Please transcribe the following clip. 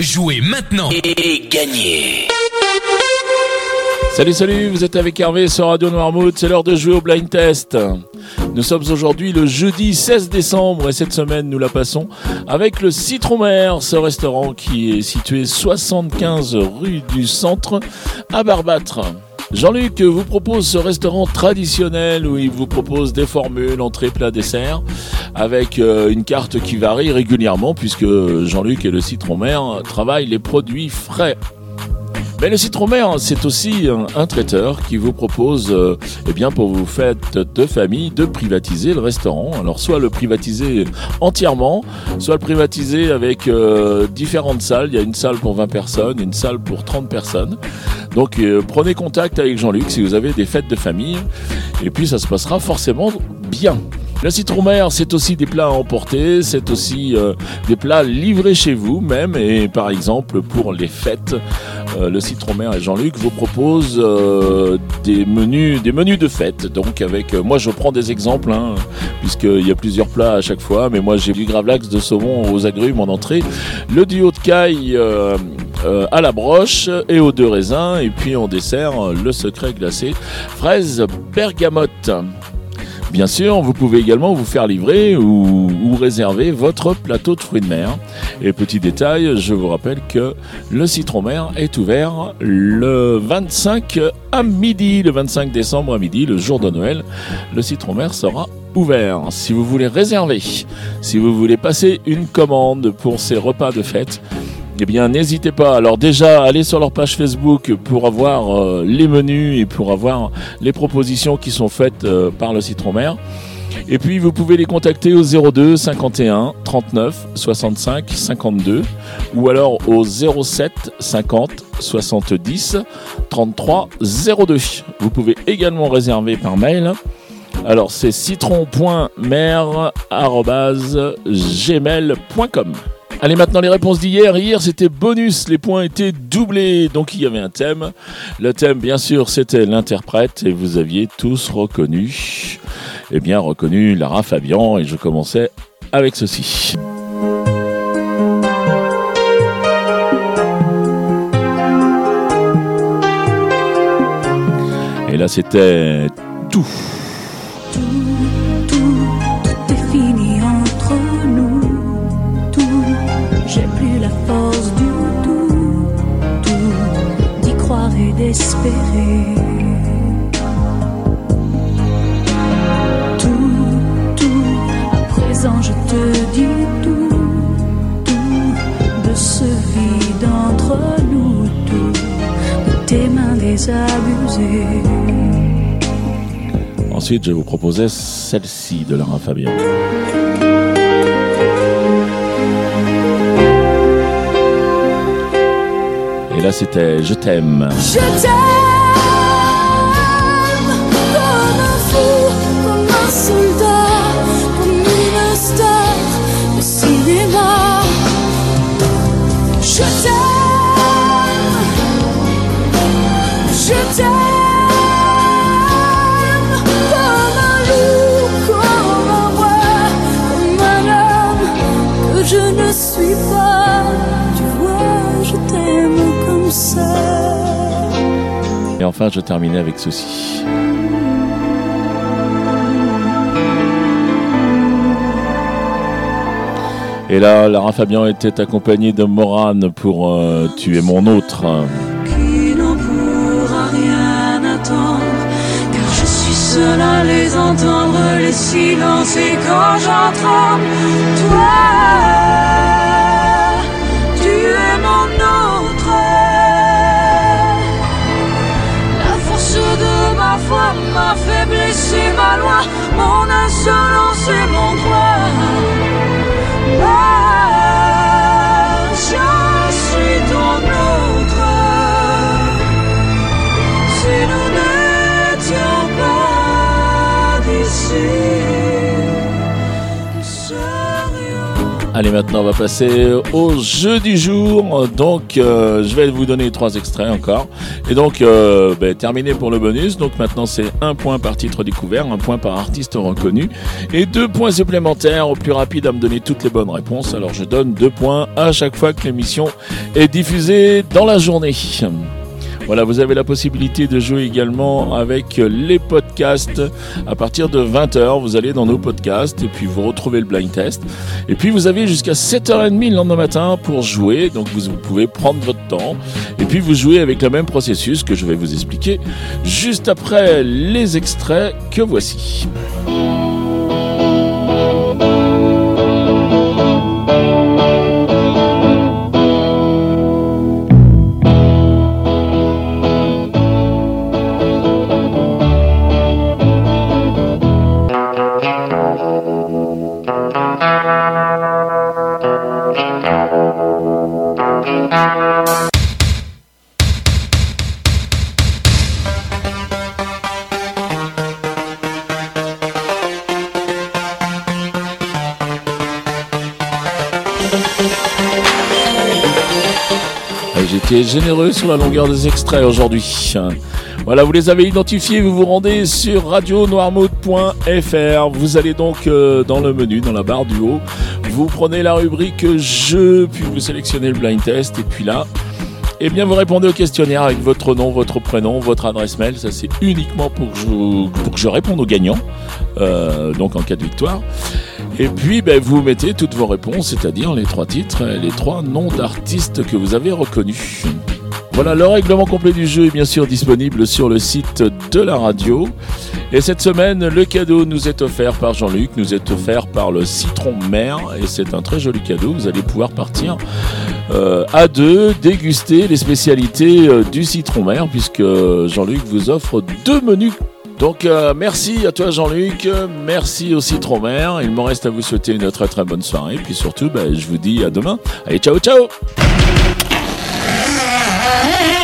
Jouez maintenant et gagnez Salut, salut, vous êtes avec Hervé sur Radio Noirmouth, c'est l'heure de jouer au blind test. Nous sommes aujourd'hui le jeudi 16 décembre et cette semaine nous la passons avec le Citron Mer, ce restaurant qui est situé 75 rue du Centre à Barbâtre. Jean-Luc vous propose ce restaurant traditionnel où il vous propose des formules, entrée, plat, dessert, avec euh, une carte qui varie régulièrement puisque Jean-Luc et le Citron Mer travaillent les produits frais. Mais le citron-mer, c'est aussi un, traiteur qui vous propose, euh, eh bien, pour vos fêtes de famille, de privatiser le restaurant. Alors, soit le privatiser entièrement, soit le privatiser avec euh, différentes salles. Il y a une salle pour 20 personnes, une salle pour 30 personnes. Donc, euh, prenez contact avec Jean-Luc si vous avez des fêtes de famille. Et puis, ça se passera forcément bien. Le citron-mer, c'est aussi des plats à emporter, c'est aussi euh, des plats livrés chez vous même. Et par exemple, pour les fêtes, euh, le citron-mer et Jean-Luc vous proposent euh, des menus, de fête. Donc avec, moi je prends des exemples, hein, puisqu'il y a plusieurs plats à chaque fois. Mais moi j'ai du gravlax de saumon aux agrumes en entrée, le duo de caille à la broche et aux deux raisins. Et puis en dessert, le secret glacé fraise bergamote. Bien sûr, vous pouvez également vous faire livrer ou, réserver votre plateau de fruits de mer. Et petit détail, je vous rappelle que le citron mer est ouvert le 25 à midi, le 25 décembre à midi, le jour de Noël. Le citron mer sera ouvert. Si vous voulez réserver, si vous voulez passer une commande pour ces repas de fête, eh bien, n'hésitez pas. Alors déjà, allez sur leur page Facebook pour avoir euh, les menus et pour avoir les propositions qui sont faites euh, par le Citron Mer. Et puis, vous pouvez les contacter au 02 51 39 65 52 ou alors au 07 50 70 33 02. Vous pouvez également réserver par mail. Alors, c'est citron.mer.gmail.com. Allez, maintenant les réponses d'hier. Hier, c'était bonus, les points étaient doublés, donc il y avait un thème. Le thème, bien sûr, c'était l'interprète, et vous aviez tous reconnu, eh bien, reconnu Lara Fabian, et je commençais avec ceci. Et là, c'était tout. Ensuite, je vous proposais celle-ci de Lara Fabian. là, c'était Je t'aime. Je t'aime Et enfin, je terminais avec ceci. Et là, Lara Fabian était accompagnée de Morane pour euh, tuer mon autre. Qui n'en pourra rien attendre, car je suis seul à les entendre, les silences, et quand j'entends mon insolence et mon droit. Je suis ton autre. Si nous n'étions pas d'ici, Allez, maintenant, on va passer au jeu du jour. Donc, euh, je vais vous donner trois extraits encore. Et donc, euh, ben, terminé pour le bonus. Donc, maintenant, c'est un point par titre découvert, un point par artiste reconnu et deux points supplémentaires au plus rapide à me donner toutes les bonnes réponses. Alors, je donne deux points à chaque fois que l'émission est diffusée dans la journée. Voilà, vous avez la possibilité de jouer également avec les podcasts à partir de 20h. Vous allez dans nos podcasts et puis vous retrouvez le blind test. Et puis vous avez jusqu'à 7h30 le lendemain matin pour jouer. Donc vous pouvez prendre votre temps et puis vous jouez avec le même processus que je vais vous expliquer juste après les extraits que voici. J'étais généreux sur la longueur des extraits aujourd'hui. Voilà, vous les avez identifiés, vous vous rendez sur radionoirmouth.fr. Vous allez donc euh, dans le menu, dans la barre du haut, vous prenez la rubrique jeu, puis vous sélectionnez le blind test, et puis là, eh bien, vous répondez au questionnaire avec votre nom, votre prénom, votre adresse mail. Ça, c'est uniquement pour que, je, pour que je réponde aux gagnants, euh, donc en cas de victoire. Et puis, ben, vous mettez toutes vos réponses, c'est-à-dire les trois titres, les trois noms d'artistes que vous avez reconnus. Voilà, le règlement complet du jeu est bien sûr disponible sur le site de la radio. Et cette semaine, le cadeau nous est offert par Jean-Luc, nous est offert par le citron mer. Et c'est un très joli cadeau. Vous allez pouvoir partir euh, à deux, déguster les spécialités euh, du citron mer, puisque Jean-Luc vous offre deux menus donc euh, merci à toi Jean-Luc, merci au Citron Mer. Il me reste à vous souhaiter une très très bonne soirée. Puis surtout, ben, je vous dis à demain. Allez, ciao ciao É.